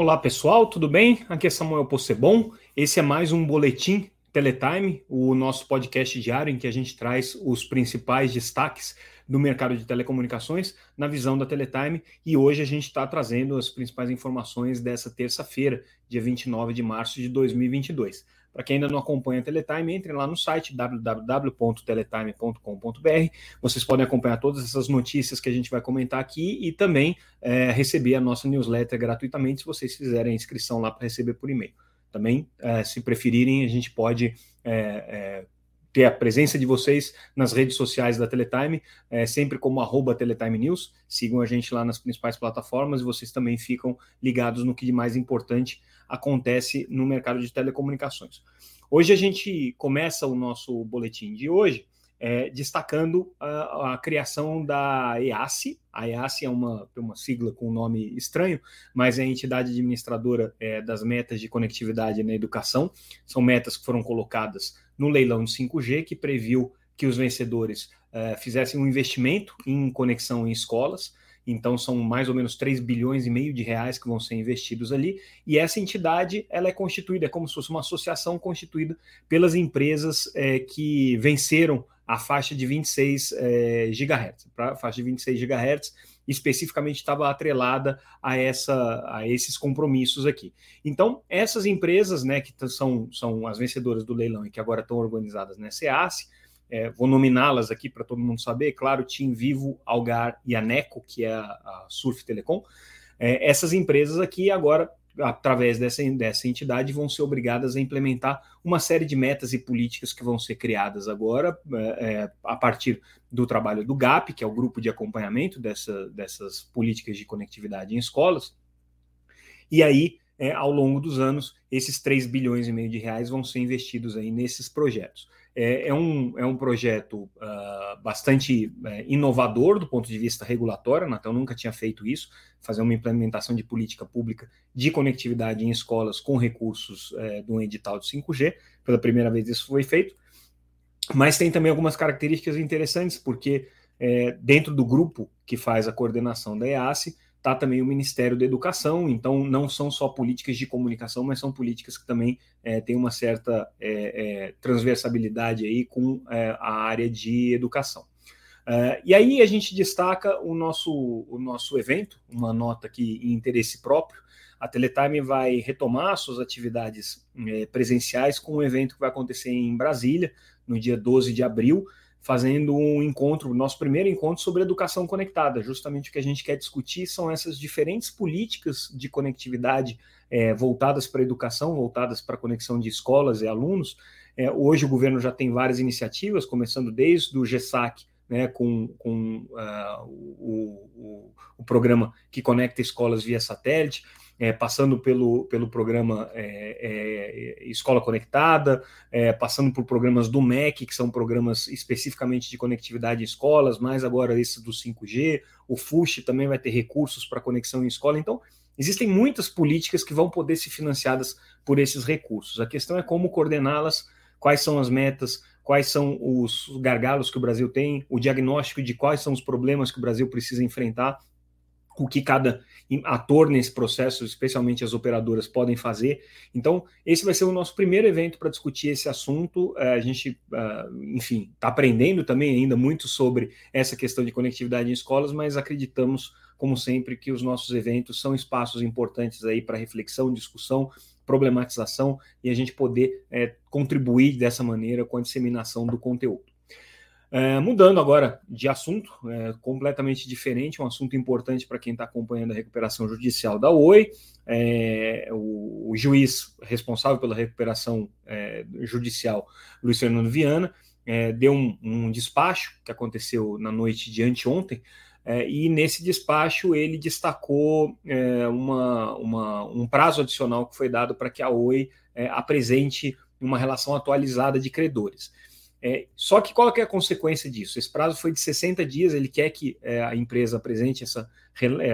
Olá pessoal, tudo bem? Aqui é Samuel Possebon. Esse é mais um boletim Teletime, o nosso podcast diário em que a gente traz os principais destaques do mercado de telecomunicações na visão da Teletime. E hoje a gente está trazendo as principais informações dessa terça-feira, dia 29 de março de 2022. Para quem ainda não acompanha a Teletime, entre lá no site www.teletime.com.br. Vocês podem acompanhar todas essas notícias que a gente vai comentar aqui e também é, receber a nossa newsletter gratuitamente se vocês fizerem a inscrição lá para receber por e-mail. Também, é, se preferirem, a gente pode é, é ter a presença de vocês nas redes sociais da Teletime, é, sempre como arroba Teletime News. Sigam a gente lá nas principais plataformas e vocês também ficam ligados no que de mais importante acontece no mercado de telecomunicações. Hoje a gente começa o nosso boletim de hoje é, destacando a, a, criação da EASI. A EASI é uma, uma sigla com um nome estranho, mas é a entidade administradora é, das metas de conectividade na educação. São metas que foram colocadas no leilão de 5G, que previu que os vencedores é, fizessem um investimento em conexão em escolas. Então são mais ou menos 3 bilhões e meio de reais que vão ser investidos ali, e essa entidade ela é constituída, é como se fosse uma associação constituída pelas empresas é, que venceram a faixa de 26 é, GHz. Para a faixa de 26 GHz, especificamente estava atrelada a, essa, a esses compromissos aqui. Então, essas empresas, né, que são, são as vencedoras do leilão e que agora estão organizadas na SEAS, é, vou nominá-las aqui para todo mundo saber, claro, Tim Vivo, Algar e Aneco, que é a, a Surf Telecom. É, essas empresas aqui agora através dessa, dessa entidade, vão ser obrigadas a implementar uma série de metas e políticas que vão ser criadas agora é, é a partir do trabalho do GAP, que é o grupo de acompanhamento dessa, dessas políticas de conectividade em escolas. E aí, é, ao longo dos anos, esses 3 bilhões e meio de reais vão ser investidos aí nesses projetos. É, é, um, é um projeto uh, bastante é, inovador do ponto de vista regulatório, a Anatel nunca tinha feito isso, fazer uma implementação de política pública de conectividade em escolas com recursos é, do edital de 5G, pela primeira vez isso foi feito, mas tem também algumas características interessantes, porque é, dentro do grupo que faz a coordenação da EASE, está também o Ministério da Educação, então não são só políticas de comunicação, mas são políticas que também é, têm uma certa é, é, transversalidade aí com a área de educação. E aí a gente destaca o nosso, o nosso evento, uma nota aqui em interesse próprio. A Teletime vai retomar suas atividades presenciais com um evento que vai acontecer em Brasília, no dia 12 de abril, fazendo um encontro, nosso primeiro encontro sobre educação conectada. Justamente o que a gente quer discutir são essas diferentes políticas de conectividade é, voltadas para a educação, voltadas para a conexão de escolas e alunos. É, hoje o governo já tem várias iniciativas, começando desde o GESAC, né, com, com uh, o, o, o programa que conecta escolas via satélite, é, passando pelo, pelo programa é, é, Escola Conectada, é, passando por programas do MEC, que são programas especificamente de conectividade em escolas, mais agora esse do 5G, o FUSH também vai ter recursos para conexão em escola, então existem muitas políticas que vão poder ser financiadas por esses recursos. A questão é como coordená-las, quais são as metas, quais são os gargalos que o Brasil tem, o diagnóstico de quais são os problemas que o Brasil precisa enfrentar o que cada ator nesse processo, especialmente as operadoras, podem fazer. Então, esse vai ser o nosso primeiro evento para discutir esse assunto. É, a gente, é, enfim, está aprendendo também ainda muito sobre essa questão de conectividade em escolas, mas acreditamos, como sempre, que os nossos eventos são espaços importantes aí para reflexão, discussão, problematização e a gente poder é, contribuir dessa maneira com a disseminação do conteúdo. É, mudando agora de assunto, é, completamente diferente, um assunto importante para quem está acompanhando a recuperação judicial da Oi. É, o, o, juiz responsável pela recuperação é, judicial, Luiz Fernando Viana, é, deu um, um, despacho que aconteceu na noite de anteontem, é, e nesse despacho ele destacou uma, uma, um prazo adicional que foi dado para que a Oi apresente uma relação atualizada de credores. É, só que qual que é a consequência disso? Esse prazo foi de 60 dias, ele quer que é, a empresa apresente essa,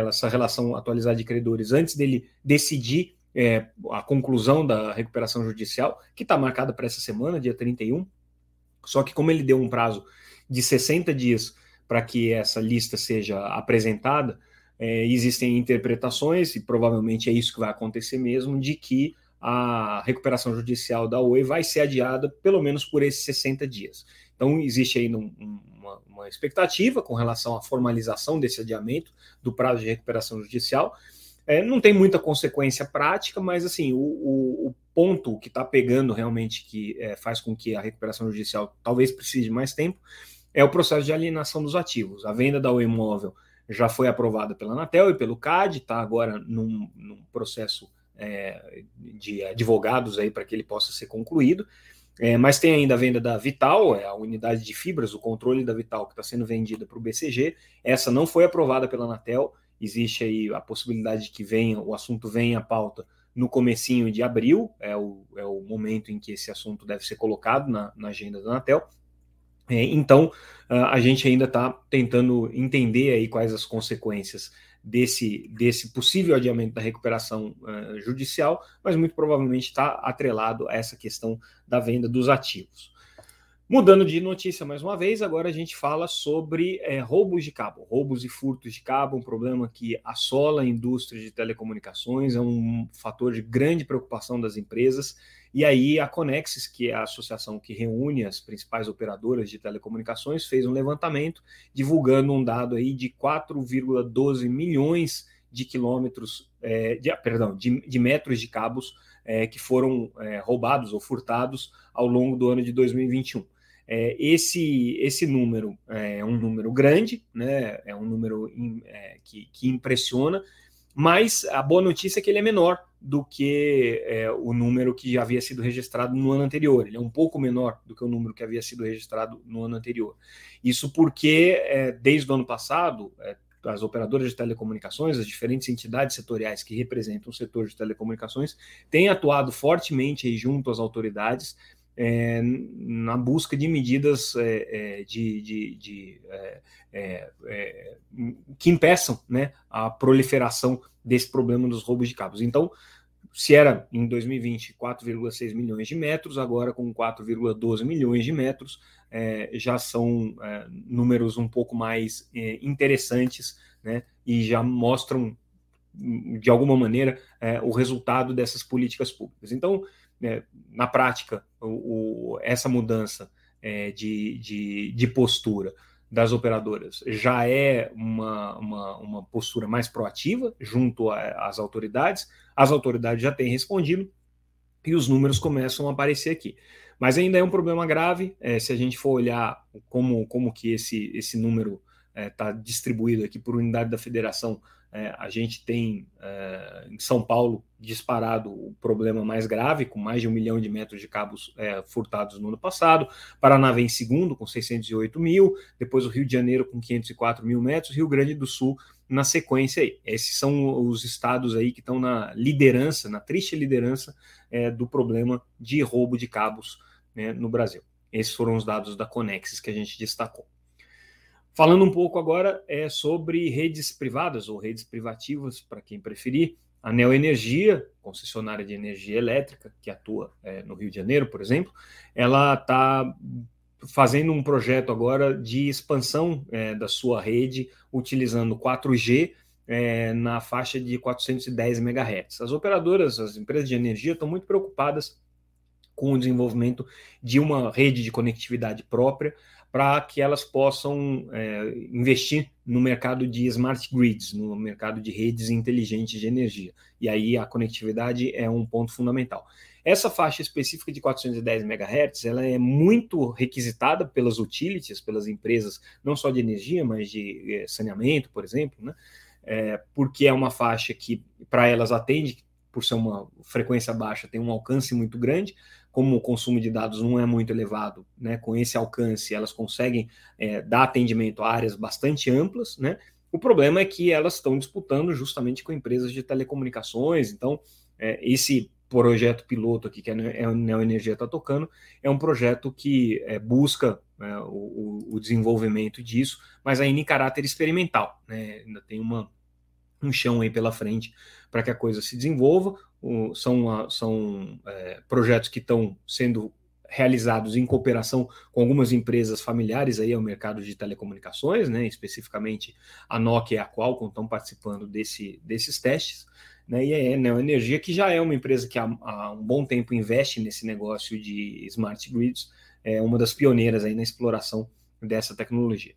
essa relação atualizada de credores antes dele decidir é, a conclusão da recuperação judicial, que está marcada para essa semana, dia 31. Só que como ele deu um prazo de 60 dias para que essa lista seja apresentada, é, existem interpretações, e provavelmente é isso que vai acontecer mesmo, de que a recuperação judicial da Oi vai ser adiada pelo menos por esses 60 dias. Então, existe aí um, uma, uma, expectativa com relação à formalização desse adiamento do prazo de recuperação judicial. É, não tem muita consequência prática, mas assim, o, o, o ponto que está pegando realmente que é, faz com que a recuperação judicial talvez precise de mais tempo é o processo de alienação dos ativos. A venda da Oi Imóvel já foi aprovada pela Anatel e pelo CAD, está agora num, num processo é, de advogados aí para que ele possa ser concluído. É, mas tem ainda a venda da Vital, é a unidade de fibras, o controle da Vital que está sendo vendida para o BCG. Essa não foi aprovada pela Anatel. Existe aí a possibilidade de que venha, o assunto venha à pauta no comecinho de abril, é o, é o momento em que esse assunto deve ser colocado na, na agenda da Anatel. É, então, a gente ainda está tentando entender aí quais as consequências desse, desse possível adiamento da recuperação uh, judicial, mas muito provavelmente está atrelado a essa questão da venda dos ativos. Mudando de notícia mais uma vez, agora a gente fala sobre é, roubos de cabo, roubos e furtos de cabo, um problema que assola a indústria de telecomunicações, é um fator de grande preocupação das empresas. E aí a Conexis, que é a associação que reúne as principais operadoras de telecomunicações, fez um levantamento divulgando um dado aí de 4,12 milhões de quilômetros, é, de, perdão, de, de metros de cabos é, que foram é, roubados ou furtados ao longo do ano de 2021. É, esse, esse número é um número grande, né, é um número in, é, que, que, impressiona, mas a boa notícia é que ele é menor do que é, o número que já havia sido registrado no ano anterior. Ele é um pouco menor do que o número que havia sido registrado no ano anterior. Isso porque, é, desde o ano passado, é, as operadoras de telecomunicações, as diferentes entidades setoriais que representam o setor de telecomunicações, têm atuado fortemente junto às autoridades é, na busca de medidas é, é de, de, de é, é, é, que impeçam né, a proliferação desse problema dos roubos de cabos. Então, se era em 2020 4,6 milhões de metros, agora com 4,12 milhões de metros, já são números um pouco mais interessantes né, e já mostram, de alguma maneira, o resultado dessas políticas públicas. Então, né, na prática, o, o, essa mudança é, de, de, de, postura das operadoras já é uma, uma, uma postura mais proativa junto às autoridades, as autoridades já têm respondido e os números começam a aparecer aqui. Mas ainda é um problema grave, é, se a gente for olhar como, como que esse, esse número está é, distribuído aqui por unidade da federação, é, a gente tem é, em São Paulo disparado o problema mais grave, com mais de um milhão de metros de cabos é, furtados no ano passado. Paraná vem em segundo, com 608 mil. Depois o Rio de Janeiro, com 504 mil metros. Rio Grande do Sul na sequência. Esses são os estados aí que estão na liderança, na triste liderança é, do problema de roubo de cabos né, no Brasil. Esses foram os dados da Conexis que a gente destacou. Falando um pouco agora é sobre redes privadas ou redes privativas, para quem preferir. A Neoenergia, concessionária de energia elétrica, que atua é, no Rio de Janeiro, por exemplo, ela está fazendo um projeto agora de expansão é, da sua rede utilizando 4G é, na faixa de 410 MHz. As operadoras, as empresas de energia estão muito preocupadas com o desenvolvimento de uma rede de conectividade própria para que elas possam é, investir no mercado de smart grids, no mercado de redes inteligentes de energia. E aí a conectividade é um ponto fundamental. Essa faixa específica de 410 MHz, ela é muito requisitada pelas utilities, pelas empresas, não só de energia, mas de é, saneamento, por exemplo, né? É, porque é uma faixa que para elas atende, por ser uma frequência baixa, tem um alcance muito grande, como o consumo de dados não é muito elevado, né, com esse alcance, elas conseguem é, dar atendimento a áreas bastante amplas, né? O problema é que elas estão disputando justamente com empresas de telecomunicações, então é, esse projeto piloto aqui que a Neoenergia está tocando é um projeto que é, busca né, o, o, desenvolvimento disso, mas ainda em caráter experimental, né? Ainda tem uma, um chão aí pela frente para que a coisa se desenvolva. O, são são é, projetos que estão sendo realizados em cooperação com algumas empresas familiares aí ao mercado de telecomunicações, né, especificamente a Nokia e a Qualcomm estão participando desse, desses testes, né, e a Enel Energia, que já é uma empresa que há, há, um bom tempo investe nesse negócio de smart grids, é uma das pioneiras aí na exploração dessa tecnologia.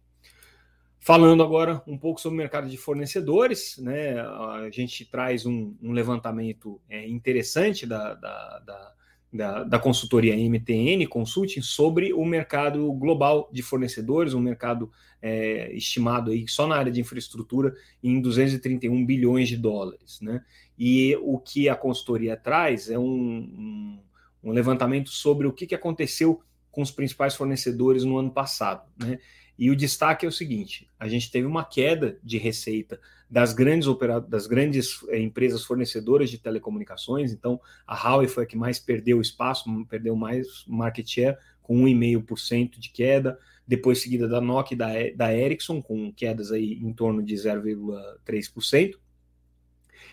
Falando agora um pouco sobre o mercado de fornecedores, né, a gente traz um, um levantamento é, interessante da, da, da da, da consultoria MTN Consulting sobre o mercado global de fornecedores, um mercado é, estimado aí só na área de infraestrutura em 231 bilhões de dólares. Né? E o que a consultoria traz é um, um, um levantamento sobre o que, que aconteceu com os principais fornecedores no ano passado. Né? E o destaque é o seguinte: a gente teve uma queda de receita das grandes das grandes eh, empresas fornecedoras de telecomunicações. Então, a Huawei foi a que mais perdeu espaço, perdeu mais market share, com 1,5% de queda. Depois, seguida da Nokia e da, da Ericsson, com quedas aí em torno de 0,3%.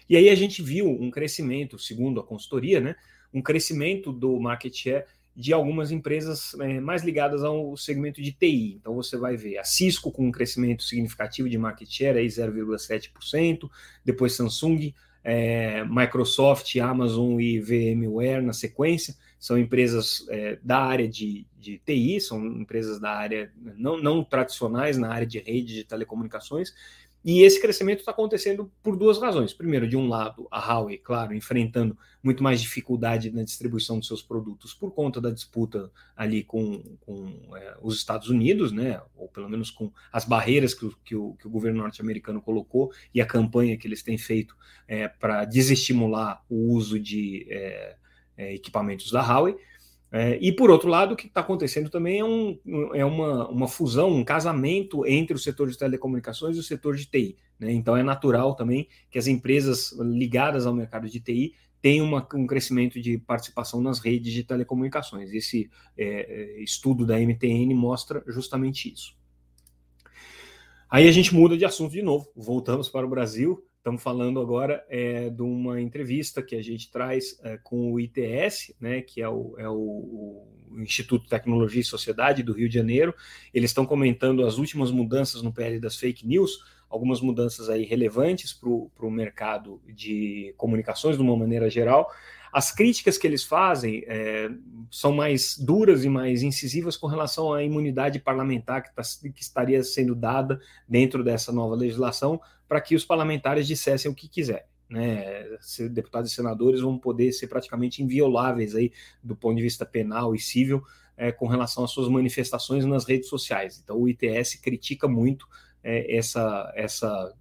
E aí a gente viu um crescimento, segundo a consultoria, né, um crescimento do market share de algumas empresas é, mais ligadas ao segmento de TI. Então você vai ver a Cisco com um crescimento significativo de market share, 0,7%, depois Samsung, é, Microsoft, Amazon e VMware na sequência. São empresas é, da área de, de TI, são empresas da área não, não tradicionais na área de rede de telecomunicações, e esse crescimento está acontecendo por duas razões. Primeiro, de um lado, a Huawei, claro, enfrentando muito mais dificuldade na distribuição dos seus produtos por conta da disputa ali com, com é, os Estados Unidos, né? ou pelo menos com as barreiras que o, que o, que o governo norte-americano colocou e a campanha que eles têm feito é, para desestimular o uso de é, é equipamentos da Huawei. É, e por outro lado, o que está acontecendo também é, um, é uma, uma fusão, um casamento entre o setor de telecomunicações e o setor de TI. Né? Então é natural também que as empresas ligadas ao mercado de TI tenham uma, um crescimento de participação nas redes de telecomunicações. Esse é, é estudo da MTN mostra justamente isso. Aí a gente muda de assunto de novo, voltamos para o Brasil. Estamos falando agora é, de uma entrevista que a gente traz é, com o ITS, né, que é, o, é o, o, Instituto Tecnologia e Sociedade do Rio de Janeiro. Eles estão comentando as últimas mudanças no PL das fake news, algumas mudanças aí relevantes para o mercado de comunicações de uma maneira geral. As críticas que eles fazem é, são mais duras e mais incisivas com relação à imunidade parlamentar que, tá, que estaria sendo dada dentro dessa nova legislação para que os parlamentares dissessem o que quiserem. Né, deputados e senadores vão poder ser praticamente invioláveis aí do ponto de vista penal e civil é, com relação às suas manifestações nas redes sociais. Então o ITS critica muito é, essa, essa,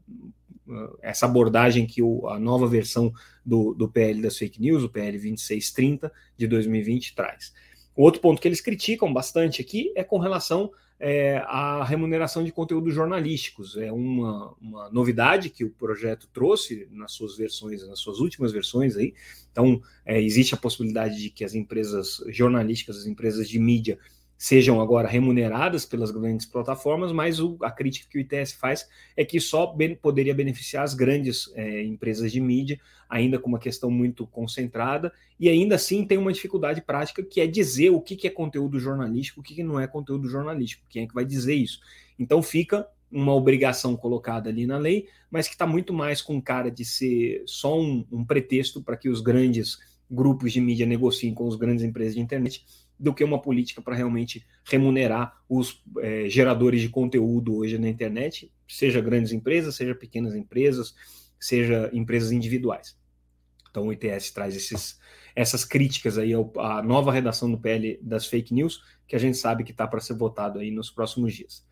essa abordagem que o, a nova versão do, do PL das fake news, o PL 2630 de 2020 traz. Outro ponto que eles criticam bastante aqui é com relação é, a remuneração de conteúdos jornalísticos. É uma, uma novidade que o projeto trouxe nas suas versões, nas suas últimas versões aí. Então, é, existe a possibilidade de que as empresas jornalísticas, as empresas de mídia, sejam agora remuneradas pelas grandes plataformas, mas o, a crítica que o ITS faz é que só ben, poderia beneficiar as grandes é, empresas de mídia, ainda com uma questão muito concentrada, e ainda assim tem uma dificuldade prática que é dizer o que, que é conteúdo jornalístico, o que, que não é conteúdo jornalístico, quem é que vai dizer isso. Então fica uma obrigação colocada ali na lei, mas que está muito mais com cara de ser só um, um pretexto para que os grandes grupos de mídia negociem com as grandes empresas de internet do que uma política para realmente remunerar os é, geradores de conteúdo hoje na internet, seja grandes empresas, seja pequenas empresas, seja empresas individuais. Então o ITS traz esses, essas críticas aí à nova redação do PL das fake news, que a gente sabe que está para ser votado aí nos próximos dias.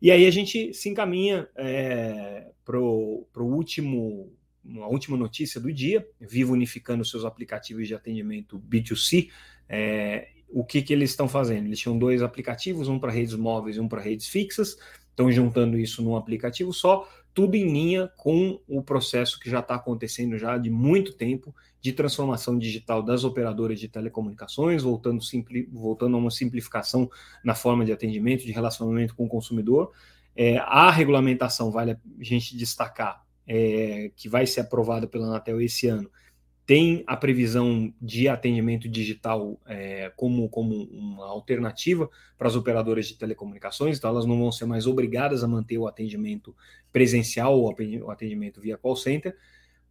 E aí a gente se encaminha é, para o último uma última notícia do dia, Vivo unificando seus aplicativos de atendimento B2C, é, o que, que eles estão fazendo? Eles tinham dois aplicativos, um para redes móveis e um para redes fixas, estão juntando isso num aplicativo só, tudo em linha com o processo que já está acontecendo já de muito tempo de transformação digital das operadoras de telecomunicações, voltando, simpli, voltando a uma simplificação na forma de atendimento, de relacionamento com o consumidor. É, a regulamentação, vale a gente destacar, é, que vai ser aprovada pela Anatel esse ano, tem a previsão de atendimento digital é, como, como uma alternativa para as operadoras de telecomunicações, então elas não vão ser mais obrigadas a manter o atendimento presencial ou o atendimento via call center.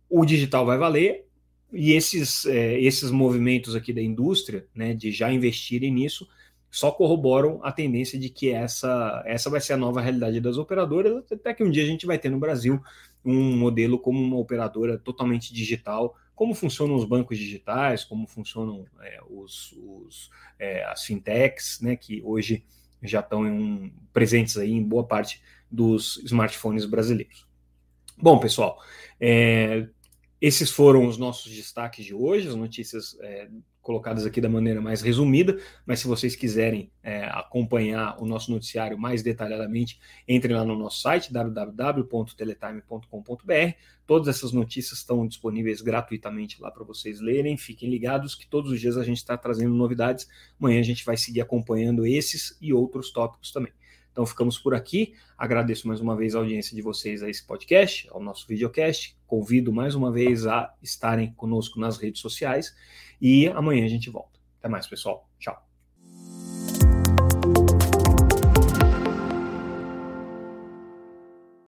O digital vai valer, e esses, é, esses movimentos aqui da indústria, né, de já investirem nisso, só corroboram a tendência de que essa, essa vai ser a nova realidade das operadoras, até que um dia a gente vai ter no Brasil um modelo como uma operadora totalmente digital, como funcionam os bancos digitais, como funcionam é, os, os é, as fintechs, né, que hoje já estão um, presentes aí em boa parte dos smartphones brasileiros. Bom, pessoal, é, esses foram os nossos destaques de hoje, as notícias é, colocadas aqui da maneira mais resumida, mas se vocês quiserem é, acompanhar o nosso noticiário mais detalhadamente, entrem lá no nosso site www.teletime.com.br. Todas essas notícias estão disponíveis gratuitamente lá para vocês lerem. Fiquem ligados que todos os dias a gente está trazendo novidades. Amanhã a gente vai seguir acompanhando esses e outros tópicos também. Então ficamos por aqui. Agradeço mais uma vez a audiência de vocês a esse podcast, ao nosso videocast. Convido mais uma vez a estarem conosco nas redes sociais e amanhã a gente volta. Até mais, pessoal. Tchau.